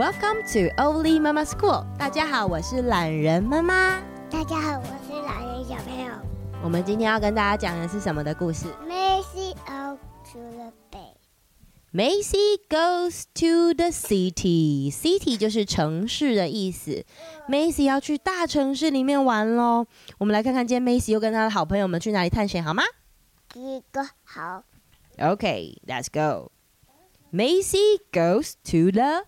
Welcome to Oli Mama School。大家好，我是懒人妈妈。大家好，我是懒人小朋友。我们今天要跟大家讲的是什么的故事？Macy goes to the bay. Macy goes to the city. City 就是城市的意思。Macy 要去大城市里面玩喽。我们来看看今天 Macy 又跟他的好朋友们去哪里探险，好吗？一个好。Okay, let's go. Macy goes to the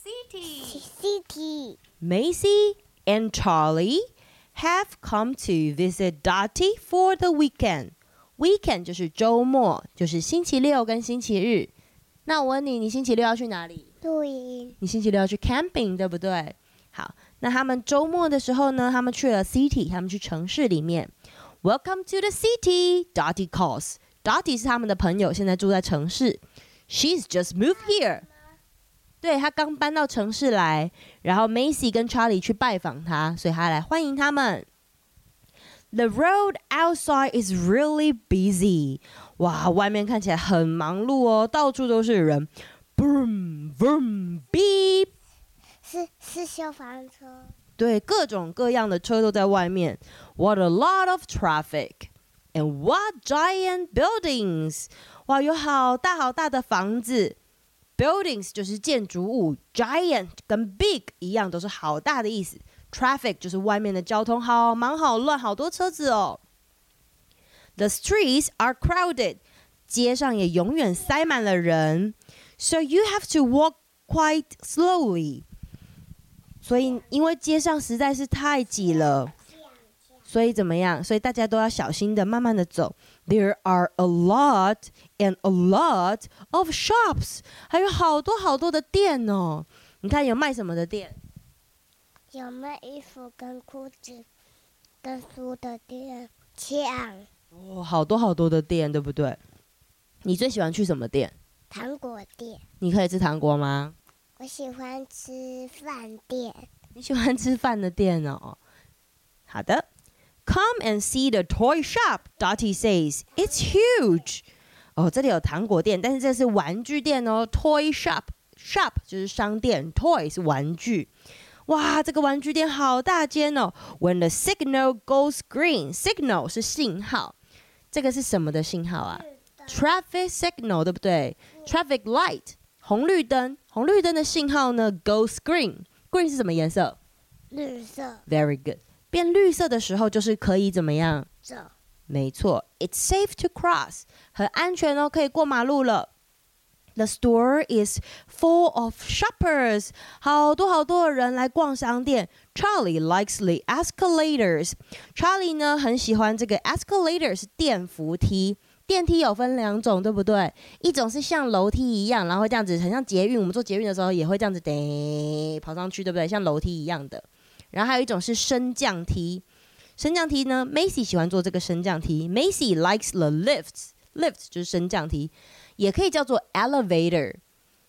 city. City. Macy and Charlie have come to visit Dottie for the weekend. Weekend 就是周末，就是星期六跟星期日。那我问你，你星期六要去哪里？露营。你星期六要去 camping，对不对？好，那他们周末的时候呢，他们去了 city，他们去城市里面。Welcome to the city, Dottie calls. Dottie 是他们的朋友，现在住在城市。She's just moved here. 对，他刚搬到城市来，然后 Macy 跟 Charlie 去拜访他，所以他来欢迎他们。The road outside is really busy. 哇，外面看起来很忙碌哦，到处都是人。Boom, boom, beep. 是是消防车。对，各种各样的车都在外面。What a lot of traffic. And what giant buildings. 哇，有好大好大的房子，buildings 就是建筑物，giant 跟 big 一样，都是好大的意思。traffic 就是外面的交通，好忙好乱，好多车子哦。The streets are crowded，街上也永远塞满了人，so you have to walk quite slowly。所以因为街上实在是太挤了。所以怎么样？所以大家都要小心的，慢慢的走。There are a lot and a lot of shops，还有好多好多的店哦。你看有卖什么的店？有卖衣服跟裤子跟书的店。抢哦，好多好多的店，对不对？你最喜欢去什么店？糖果店。你可以吃糖果吗？我喜欢吃饭店。你喜欢吃饭的店哦。好的。Come and see the toy shop, Dottie says. It's huge. 哦，这里有糖果店，但是这是玩具店哦。Toy shop, shop 就是商店，toy 是玩具。哇，这个玩具店好大间哦。When the signal goes green, signal 是信号，这个是什么的信号啊？Traffic signal 对不对？Traffic light 红绿灯，红绿灯的信号呢？Goes green, green 是什么颜色？绿色。Very good. 变绿色的时候，就是可以怎么样？走。没错，It's safe to cross，很安全哦，可以过马路了。The store is full of shoppers，好多好多的人来逛商店。Charlie likes the escalators。Charlie 呢很喜欢这个 escalators 电扶梯。电梯有分两种，对不对？一种是像楼梯一样，然后这样子，很像捷运。我们坐捷运的时候也会这样子，得跑上去，对不对？像楼梯一样的。然后还有一种是升降梯，升降梯呢，Macy 喜欢坐这个升降梯。Macy likes the lifts，lift 就是升降梯，也可以叫做 elevator。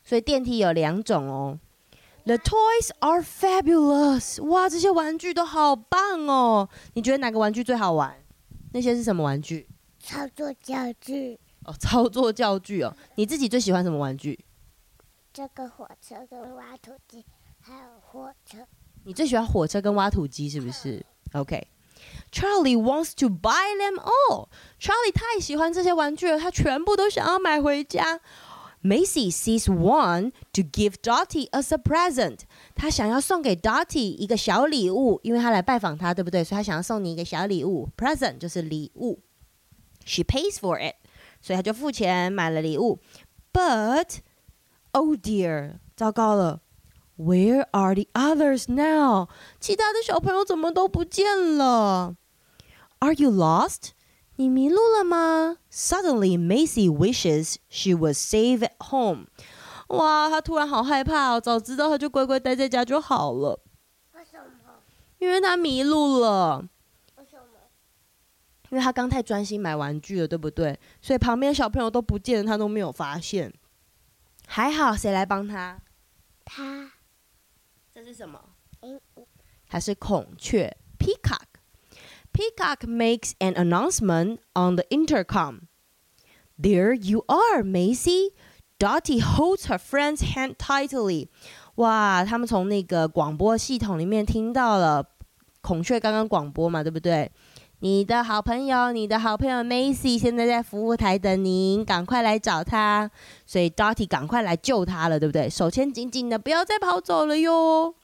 所以电梯有两种哦。The toys are fabulous，哇，这些玩具都好棒哦。你觉得哪个玩具最好玩？那些是什么玩具？操作教具。哦，操作教具哦。你自己最喜欢什么玩具？这个火车跟挖土机，还有火车。你最喜欢火车跟挖土机是不是？OK，Charlie、wants to buy them all。Charlie 太喜欢这些玩具了，他全部都想要买回家。Macy sees one to give Dottie as a present。他想要送给 Dottie 一个小礼物，因为他来拜访他，对不对？所以他想要送你一个小礼物，present 就是礼物。She pays for it，所以他就付钱买了礼物。But oh dear，糟糕了。Where are the others now？其他的小朋友怎么都不见了？Are you lost？你迷路了吗？Suddenly, Macy wishes she was safe at home。哇，她突然好害怕哦！早知道她就乖乖待在家就好了。为什么？因为她迷路了。为什么？因为她刚太专心买玩具了，对不对？所以旁边小朋友都不见了，她都没有发现。还好，谁来帮她？她。什么？它是孔雀 （peacock）。Peacock makes an announcement on the intercom. There you are, Macy. Dottie holds her friend's hand tightly. 哇，他们从那个广播系统里面听到了孔雀刚刚广播嘛，对不对？你的好朋友，你的好朋友 Macy 现在在服务台等您，赶快来找他。所以 Dottie 赶快来救他了，对不对？手牵紧紧的，不要再跑走了哟。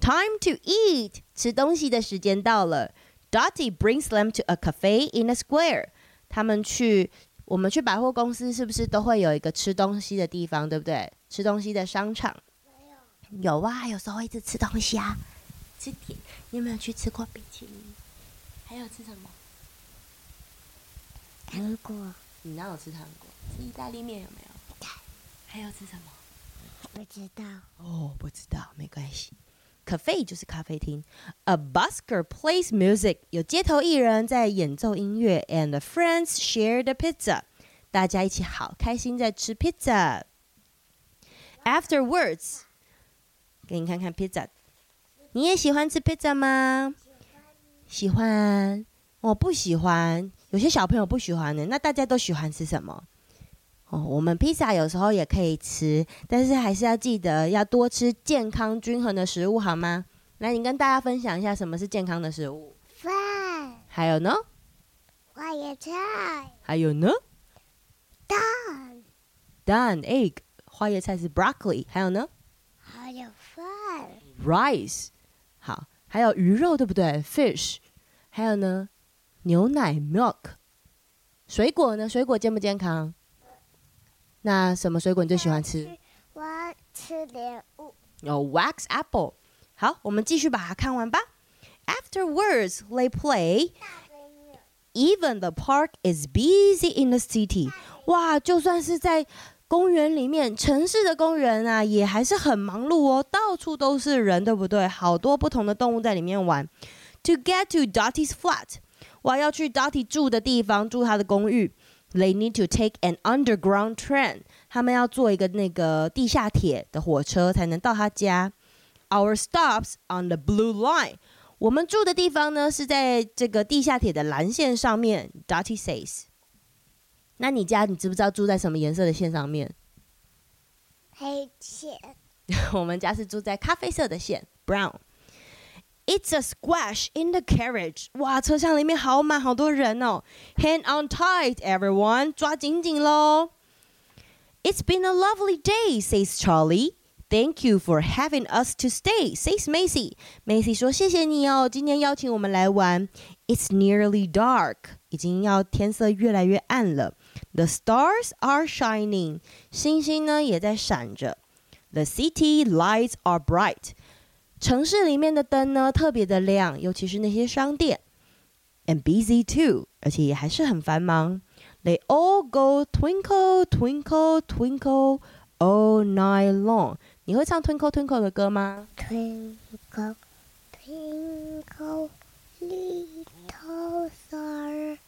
Time to eat，吃东西的时间到了。Dottie brings them to a cafe in a square。他们去，我们去百货公司是不是都会有一个吃东西的地方，对不对？吃东西的商场。有啊，有时候会一直吃东西啊，吃甜。你有没有去吃过冰淇淋？还有吃什么？糖果。你哪有吃糖果？吃意大利面有没有？还有吃什么？不知道。哦，不知道，没关系。Cafe 就是咖啡厅。A busker plays music，有街头艺人在演奏音乐。And friends share the pizza，大家一起好开心在吃 pizza。Afterwards，给你看看 pizza。你也喜欢吃 pizza 吗？喜欢，我不喜欢。有些小朋友不喜欢的，那大家都喜欢吃什么？哦，我们披萨有时候也可以吃，但是还是要记得要多吃健康均衡的食物，好吗？来，你跟大家分享一下什么是健康的食物？饭。还有呢？花椰菜。还有呢？蛋。蛋 egg，花椰菜是 broccoli。还有呢？还有饭。rice。好。还有鱼肉，对不对？Fish，还有呢，牛奶 milk。水果呢？水果健不健康？那什么水果你最喜欢吃？我吃莲雾。有 wax apple。好，我们继续把它看完吧。Afterwards, they play. Even the park is busy in the city. 哇，就算是在。公园里面，城市的公园啊，也还是很忙碌哦，到处都是人，对不对？好多不同的动物在里面玩。To get to Dottie's flat，我，要去 Dottie 住的地方，住他的公寓。They need to take an underground train，他们要坐一个那个地下铁的火车才能到他家。Our stops on the blue line，我们住的地方呢是在这个地下铁的蓝线上面。Dottie says。那你家你知不知道住在什么颜色的线上面？黑线。我们家是住在咖啡色的线，brown。It's a squash in the carriage。哇，车厢里面好满，好多人哦。Hang on tight, everyone，抓紧紧喽。It's been a lovely day, says Charlie. Thank you for having us to stay, says Macy. Macy 说：“谢谢你哦，今天邀请我们来玩。”It's nearly dark，已经要天色越来越暗了。The stars are shining，星星呢也在闪着。The city lights are bright， 城市里面的灯呢特别的亮，尤其是那些商店。And busy too，而且也还是很繁忙。They all go twinkle twinkle twinkle all night long。你会唱 Twinkle Twinkle 的歌吗？Twinkle twinkle little star。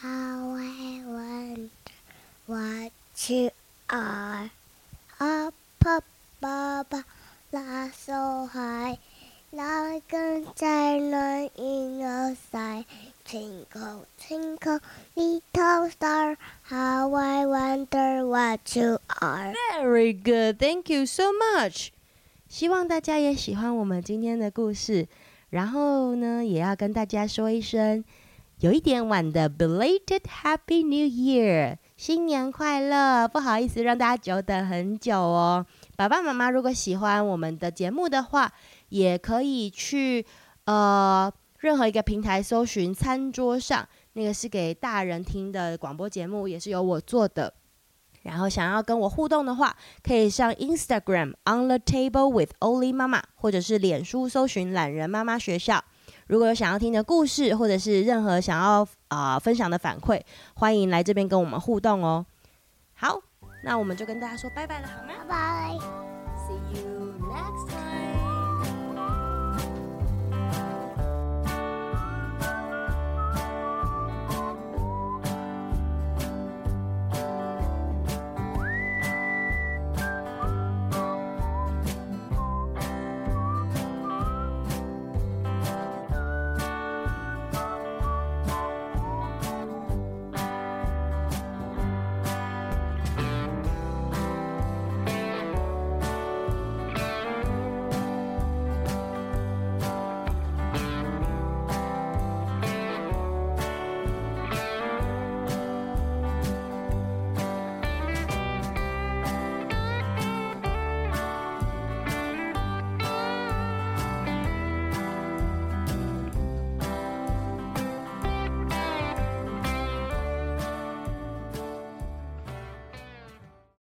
How I wonder what you are up above, so high, like a diamond in the sky. Twinkle, twinkle, little star, how I wonder what you are. Very good, thank you so much. 希望大家也喜欢我们今天的故事，然后呢，也要跟大家说一声。有一点晚的 belated Happy New Year，新年快乐！不好意思让大家久等很久哦。 爸爸妈妈如果喜欢我们的节目的话，也可以去呃任何一个平台搜寻“餐桌上”，那个是给大人听的广播节目，也是由我做的。然后想要跟我互动的话，可以上 Instagram on the table with Oli 妈妈，或者是脸书搜寻“懒人妈妈学校”。如果有想要听的故事，或者是任何想要啊、呃、分享的反馈，欢迎来这边跟我们互动哦。好，那我们就跟大家说拜拜了，好吗？拜拜。See you next time.